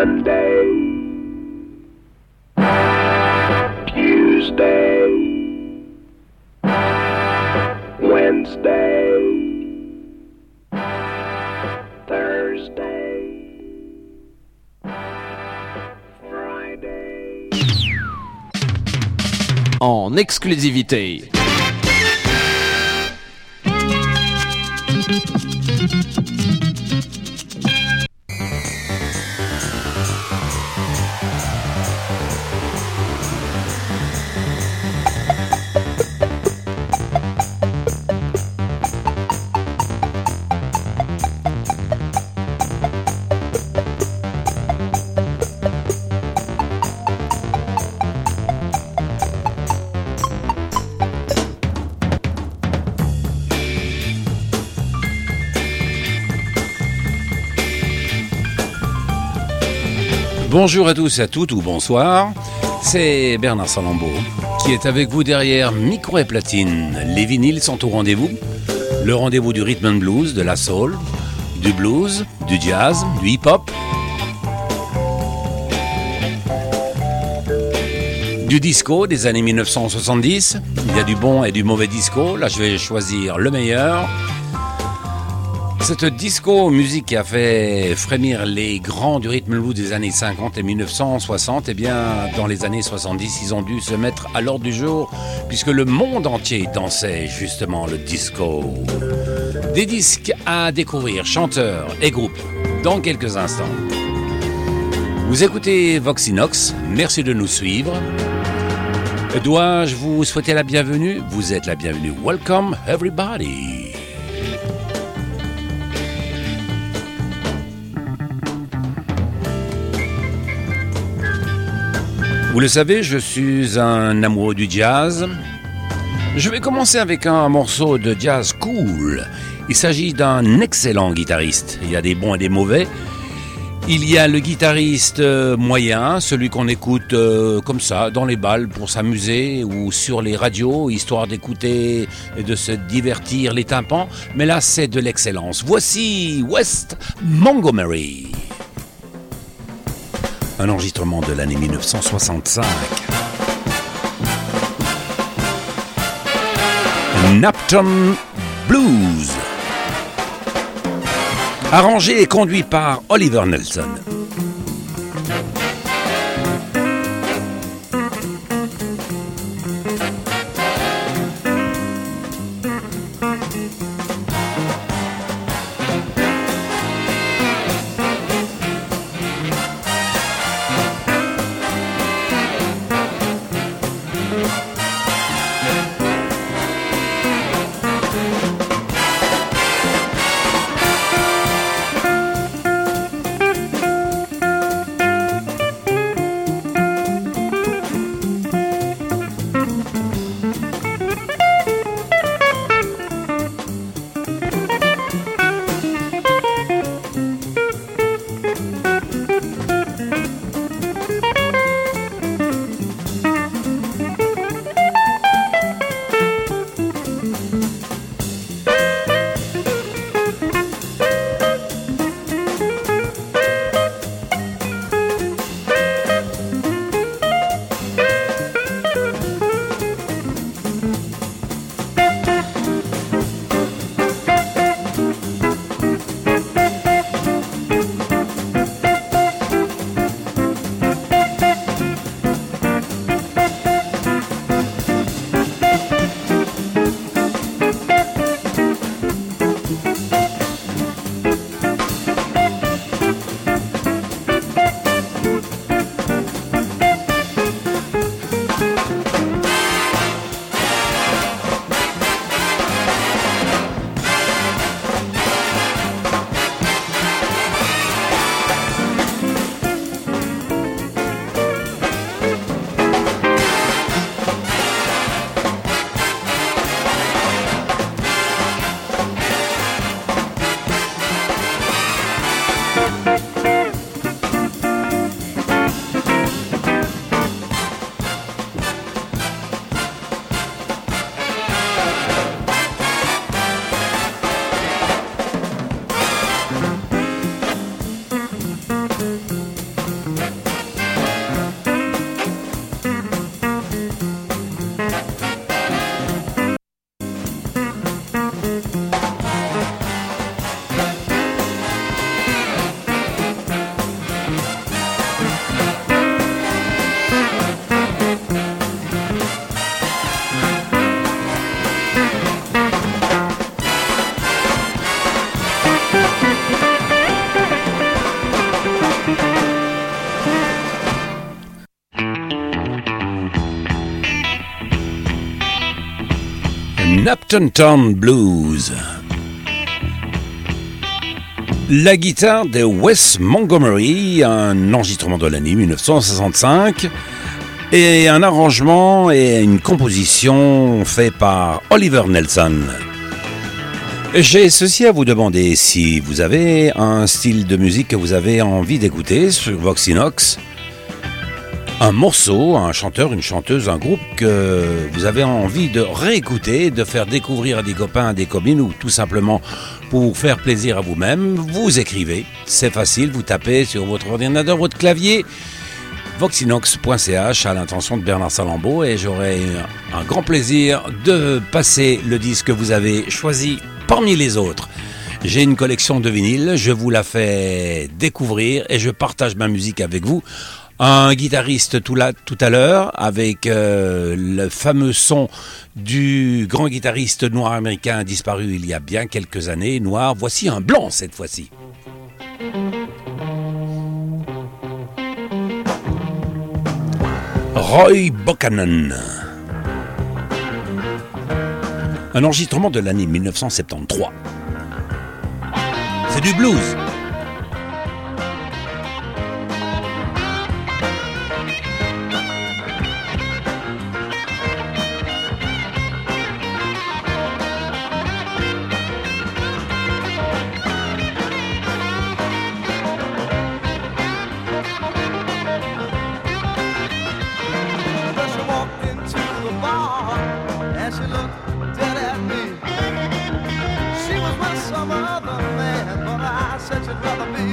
Monday, Tuesday, Wednesday, Thursday, Friday. En exclusivité Bonjour à tous et à toutes ou bonsoir, c'est Bernard Salambeau qui est avec vous derrière micro et platine. Les vinyles sont au rendez-vous, le rendez-vous du rhythm and blues, de la soul, du blues, du jazz, du hip-hop, du disco des années 1970. Il y a du bon et du mauvais disco, là je vais choisir le meilleur. Cette disco musique qui a fait frémir les grands du rythme blues des années 50 et 1960, eh bien, dans les années 70, ils ont dû se mettre à l'ordre du jour puisque le monde entier dansait justement le disco. Des disques à découvrir, chanteurs et groupes, dans quelques instants. Vous écoutez Voxinox, merci de nous suivre. Dois-je vous souhaiter la bienvenue? Vous êtes la bienvenue. Welcome everybody. Vous le savez, je suis un amoureux du jazz. Je vais commencer avec un morceau de jazz cool. Il s'agit d'un excellent guitariste. Il y a des bons et des mauvais. Il y a le guitariste euh, moyen, celui qu'on écoute euh, comme ça, dans les balles pour s'amuser ou sur les radios, histoire d'écouter et de se divertir les tympans. Mais là, c'est de l'excellence. Voici West Montgomery un enregistrement de l'année 1965. Napton Blues. Arrangé et conduit par Oliver Nelson. Blues. La guitare de Wes Montgomery, un enregistrement de l'année 1965, et un arrangement et une composition fait par Oliver Nelson. J'ai ceci à vous demander si vous avez un style de musique que vous avez envie d'écouter sur Voxinox, un morceau, un chanteur, une chanteuse, un groupe que vous avez envie de réécouter, de faire découvrir à des copains, à des copines ou tout simplement pour faire plaisir à vous-même, vous écrivez. C'est facile, vous tapez sur votre ordinateur, votre clavier voxinox.ch à l'intention de Bernard Salambeau et j'aurai un grand plaisir de passer le disque que vous avez choisi parmi les autres. J'ai une collection de vinyles, je vous la fais découvrir et je partage ma musique avec vous. Un guitariste tout, à l'heure avec euh, le fameux son du grand guitariste noir américain disparu il y a bien quelques années, noir. Voici un blanc cette fois-ci. Roy Buchanan. Un enregistrement de l'année 1973. C'est du blues. I'd rather be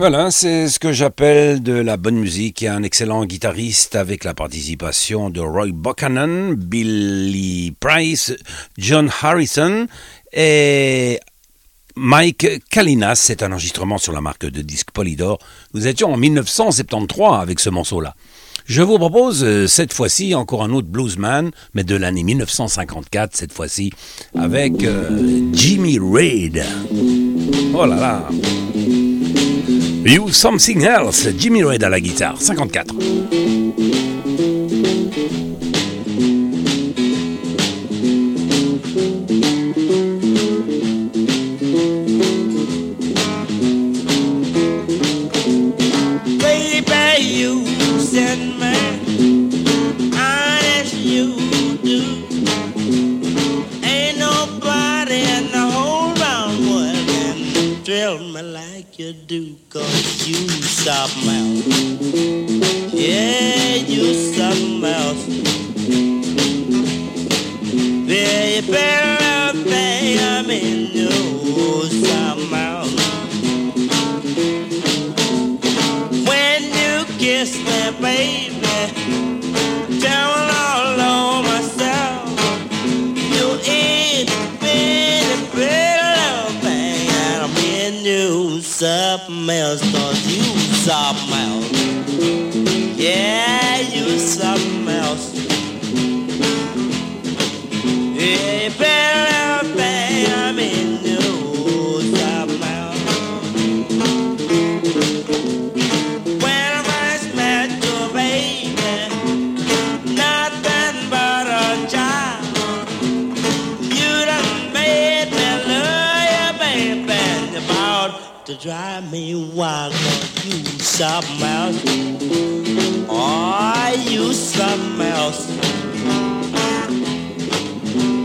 Voilà, c'est ce que j'appelle de la bonne musique et un excellent guitariste avec la participation de Roy Buchanan, Billy Price, John Harrison et Mike Kalinas. C'est un enregistrement sur la marque de disque Polydor. Nous étions en 1973 avec ce morceau-là. Je vous propose euh, cette fois-ci encore un autre bluesman, mais de l'année 1954, cette fois-ci, avec euh, Jimmy Reid. Oh là là! You Something Else, Jimmy Reid à la guitare, 54. you do, cause you something else. Yeah, you sharp mouth. Very better thing I'm in your sharp mouth. When you kiss me, baby. something else, cause you something else. Yeah, you my. drive me wild you something else. Oh, you something else.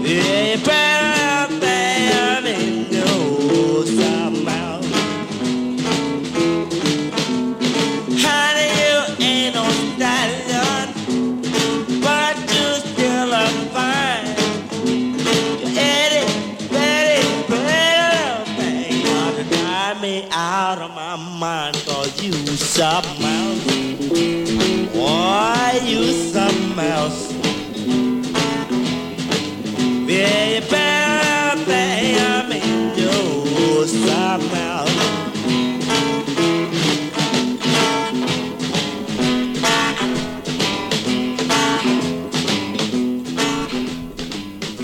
Yeah, out of my mind, cause you somehow, why you somehow, baby, I'm in you somehow.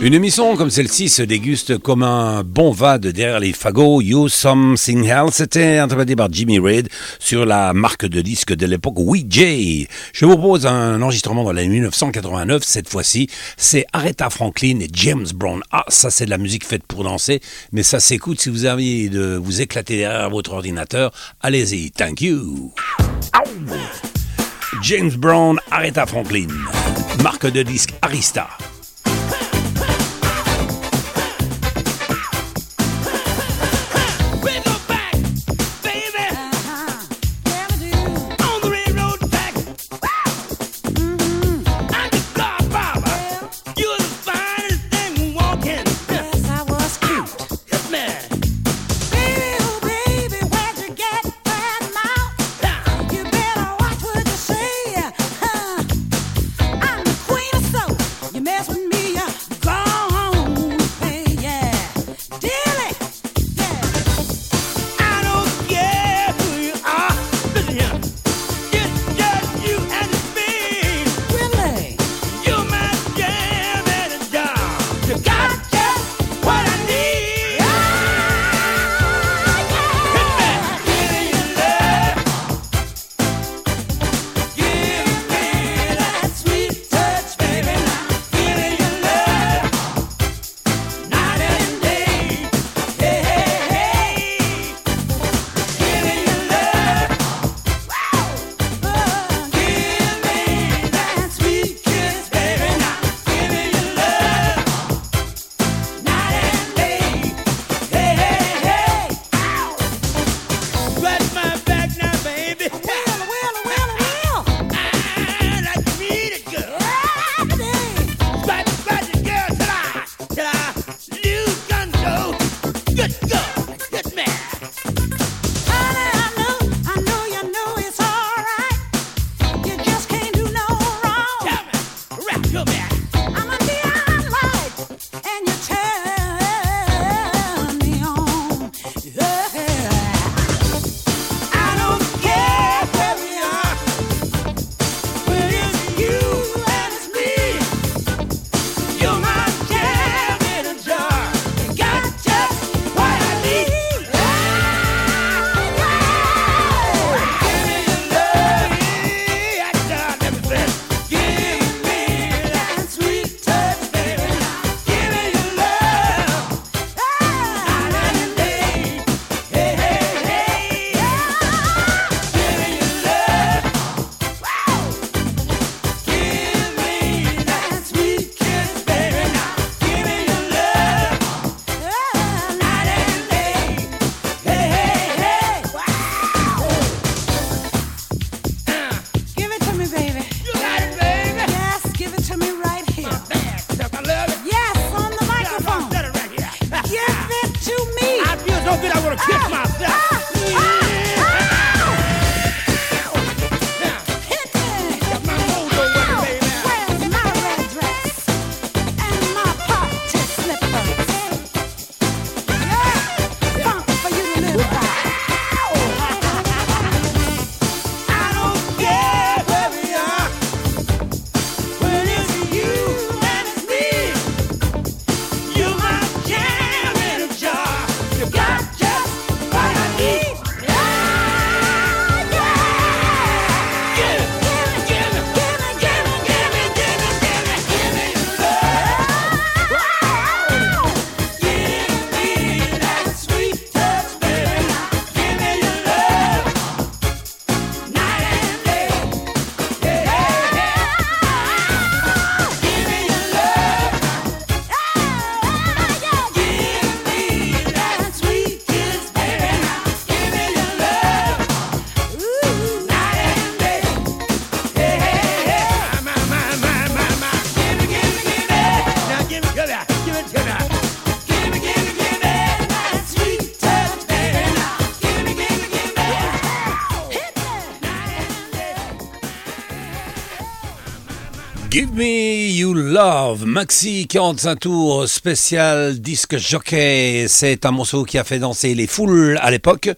Une émission comme celle-ci se déguste comme un bon vade derrière les fagots. You Something Else, c'était interprété par Jimmy Reid sur la marque de disque de l'époque WeJ. Je vous propose un enregistrement dans l'année 1989. Cette fois-ci, c'est Aretha Franklin et James Brown. Ah, ça c'est de la musique faite pour danser, mais ça s'écoute si vous avez de vous éclater derrière votre ordinateur. Allez-y, thank you. James Brown, Aretha Franklin, marque de disque Arista. Give Me You Love, Maxi 45 tours, spécial disque jockey. C'est un morceau qui a fait danser les foules à l'époque.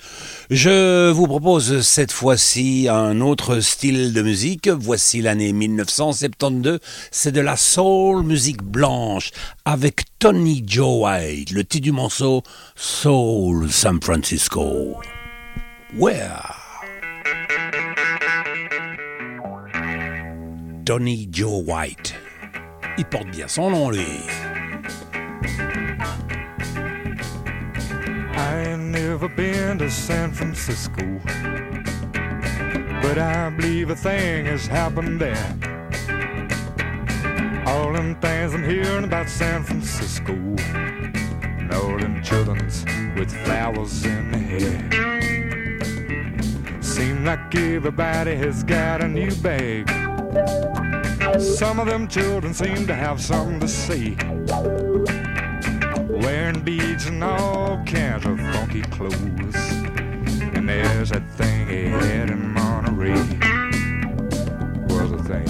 Je vous propose cette fois-ci un autre style de musique. Voici l'année 1972. C'est de la soul musique blanche avec Tony Joe White. Le titre du morceau Soul San Francisco. Where? Tony Joe White. Il porte bien son nom, lui. I ain't never been to San Francisco, but I believe a thing has happened there. All them things I'm hearing about San Francisco, and all them children's with flowers in their hair. Seem like everybody has got a new bag. Some of them children seem to have something to see. Wearing beads and all kinds of funky clothes. And there's that thing he had in Monterey. Was a thing.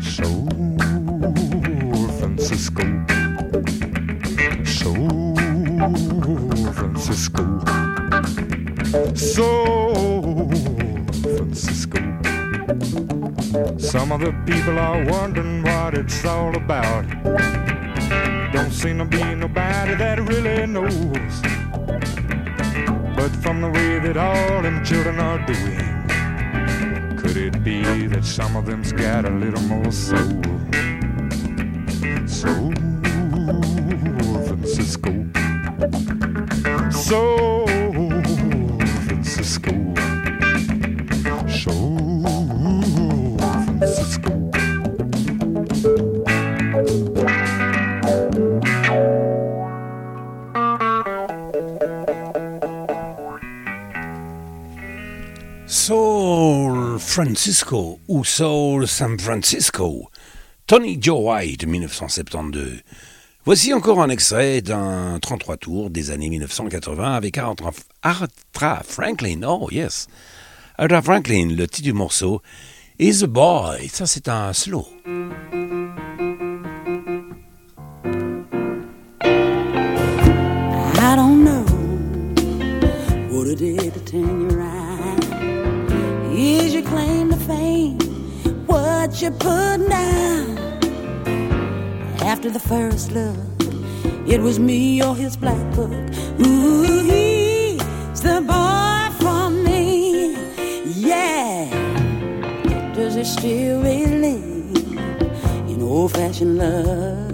So Francisco. So Francisco. So Some of the people are wondering what it's all about. Don't seem to be nobody that really knows. But from the way that all them children are doing, could it be that some of them's got a little more soul? So Francisco. So Francisco ou Soul San Francisco. Tony Joe White, 1972. Voici encore un extrait d'un 33 tours des années 1980 avec Arthur Franklin. Oh, yes. Arthur Franklin, le titre du morceau, Is a Boy. Ça, c'est un slow. You put down? After the first look, it was me or his black book. Ooh, he's the boy for me. Yeah. Does he still believe in old fashioned love?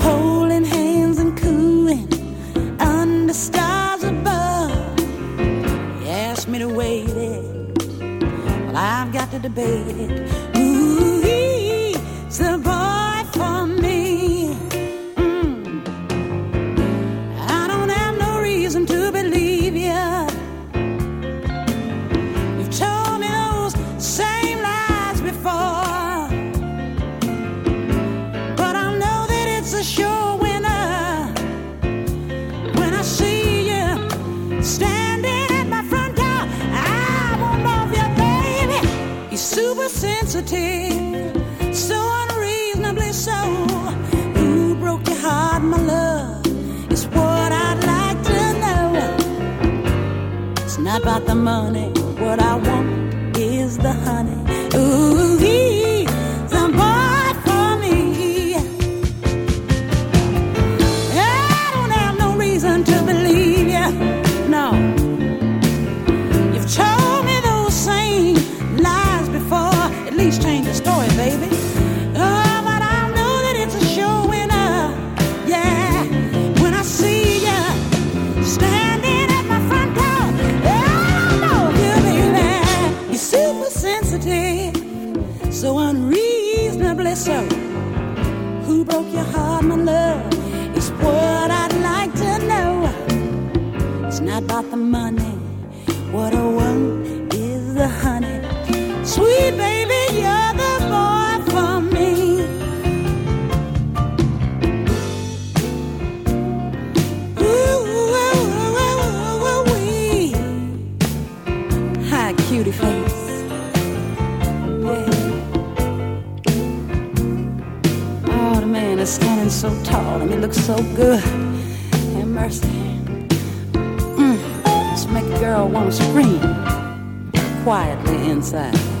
Holding hands and cooing under stars above. He asked me to wait it, well, I've got to debate it. The money. inside.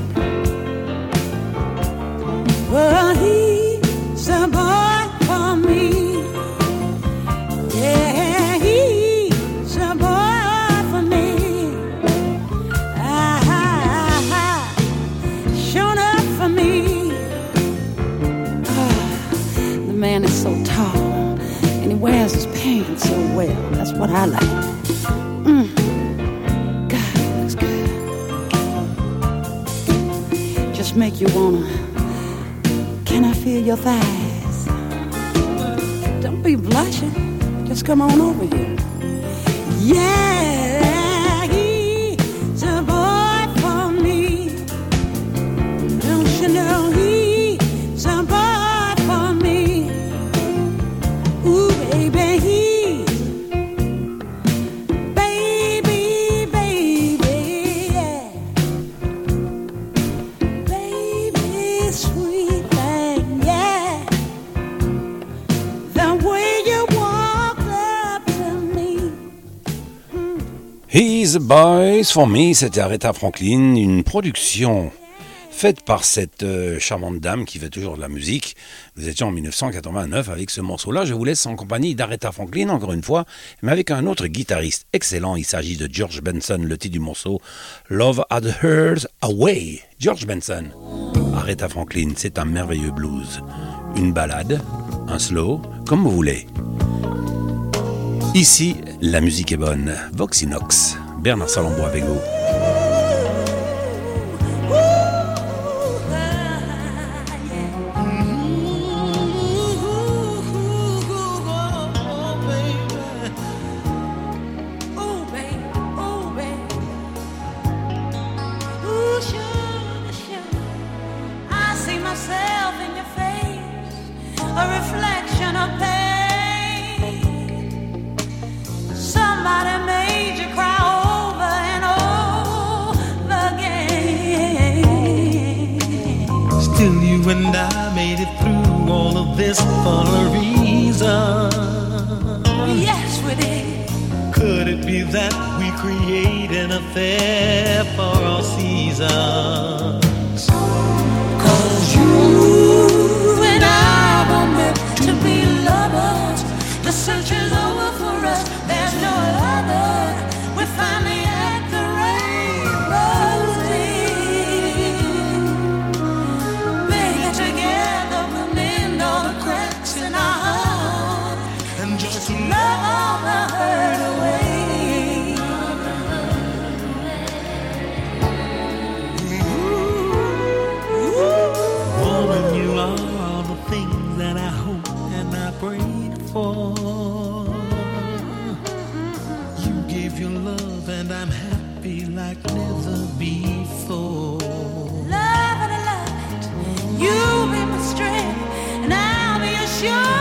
thighs. Don't be blushing. Just come on the Boys for Me, c'était Aretha Franklin, une production faite par cette euh, charmante dame qui fait toujours de la musique. Nous étions en 1989 avec ce morceau-là. Je vous laisse en compagnie d'Aretha Franklin, encore une fois, mais avec un autre guitariste excellent. Il s'agit de George Benson, le titre du morceau Love Had Heard Away. George Benson. Aretha Franklin, c'est un merveilleux blues. Une balade, un slow, comme vous voulez. Ici, la musique est bonne. Voxinox. Bernard Salambo avec vous. And I made it through all of this for a reason. Yes, we did. Could it be that we create an affair for all seasons? Cause you sure.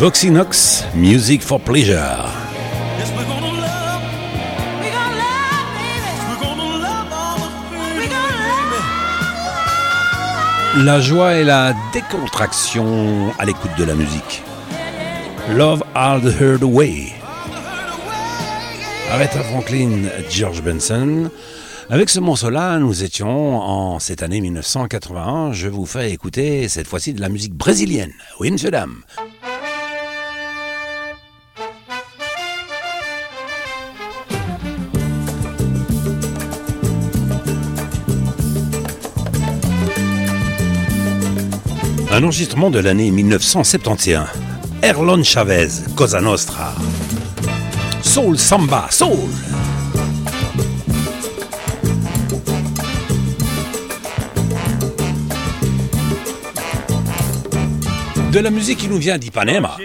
Voxinox, Music for Pleasure. La joie et la décontraction à l'écoute de la musique. Love All the Heard Away. Aretha Franklin, George Benson. Avec ce morceau-là, nous étions en cette année 1981. Je vous fais écouter cette fois-ci de la musique brésilienne. Oui, Enregistrement de l'année 1971. Erlon Chavez, Cosa Nostra. Soul Samba, Soul. De la musique qui nous vient d'Ipanema.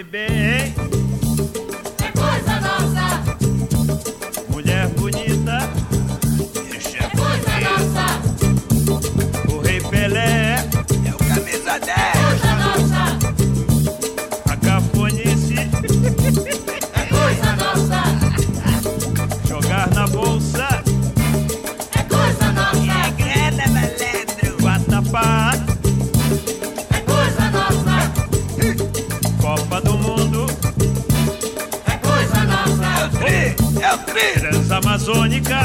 зоне как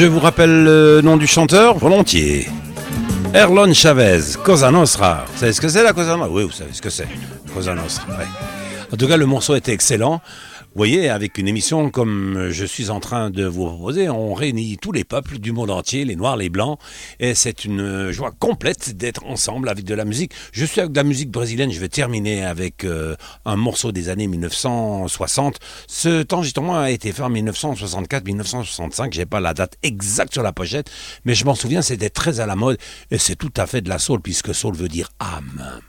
Je vous rappelle le nom du chanteur Volontiers. Erlon Chavez, Cosa Nostra. Vous savez ce que c'est la Cosa Nostra? Oui, vous savez ce que c'est. Cosa Nostra. En tout cas, le morceau était excellent. Vous voyez, avec une émission comme je suis en train de vous proposer, on réunit tous les peuples du monde entier, les noirs, les blancs, et c'est une joie complète d'être ensemble avec de la musique. Je suis avec de la musique brésilienne, je vais terminer avec euh, un morceau des années 1960. Ce enregistrement a été fait en 1964-1965, j'ai pas la date exacte sur la pochette, mais je m'en souviens, c'était très à la mode, et c'est tout à fait de la soul, puisque soul veut dire âme.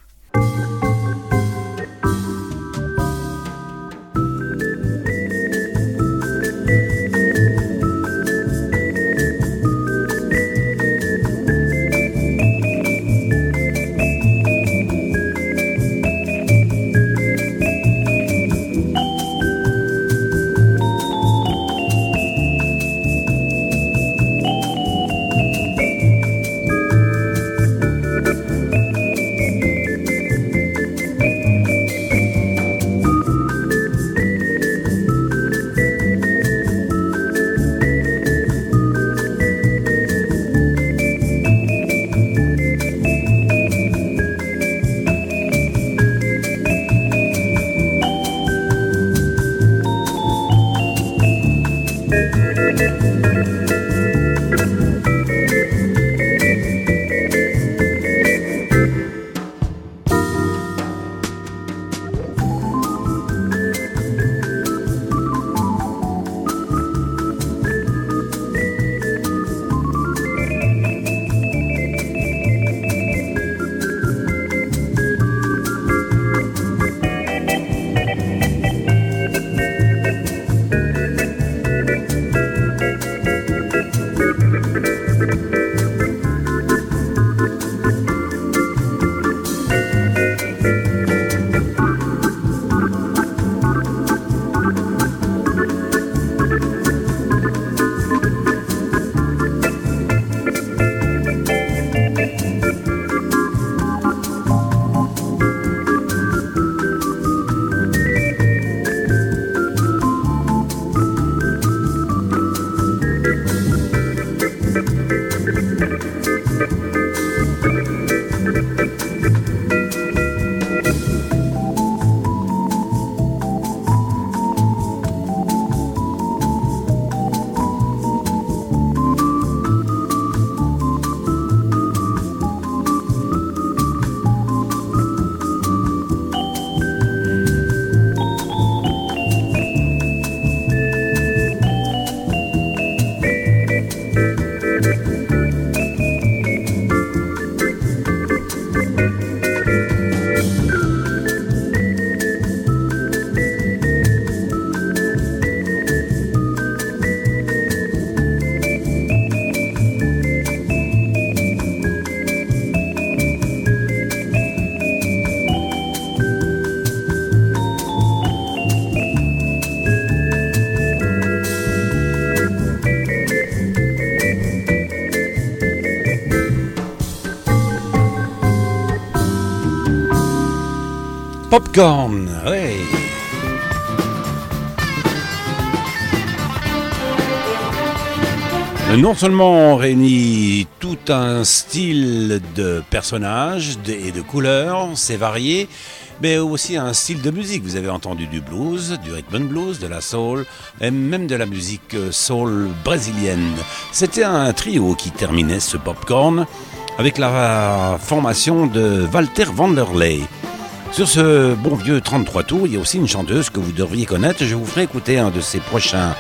Popcorn, ouais. Non seulement on réunit tout un style de personnages et de couleurs, c'est varié, mais aussi un style de musique. Vous avez entendu du blues, du rhythm and blues, de la soul, et même de la musique soul brésilienne. C'était un trio qui terminait ce popcorn avec la formation de Walter Vanderlei. Sur ce bon vieux 33 tours, il y a aussi une chanteuse que vous devriez connaître. Je vous ferai écouter un de ses prochains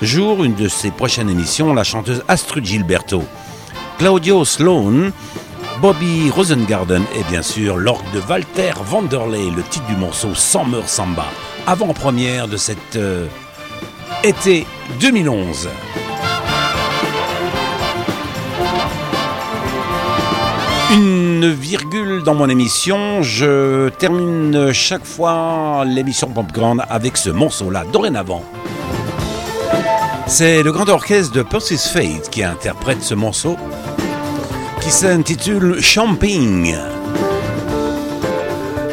jours, une de ses prochaines émissions, la chanteuse Astrid Gilberto. Claudio Sloan, Bobby Rosengarden et bien sûr l'orgue de Walter Vanderlei, le titre du morceau Summer Samba, avant-première de cet euh, été 2011. Une virgule dans mon émission, je termine chaque fois l'émission Popcorn avec ce morceau-là, dorénavant. C'est le grand orchestre de Percy's Fate qui interprète ce morceau qui s'intitule Champing.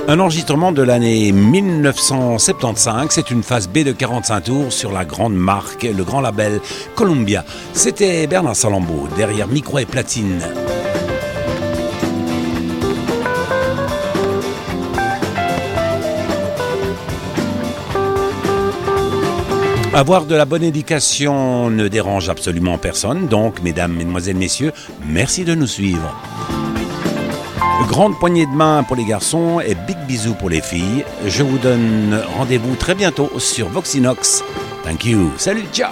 Un enregistrement de l'année 1975, c'est une phase B de 45 tours sur la grande marque, le grand label Columbia. C'était Bernard Salambeau, derrière micro et platine. Avoir de la bonne éducation ne dérange absolument personne, donc mesdames, mesdemoiselles, messieurs, merci de nous suivre. Grande poignée de main pour les garçons et big bisous pour les filles. Je vous donne rendez-vous très bientôt sur Voxinox. Thank you. Salut, ciao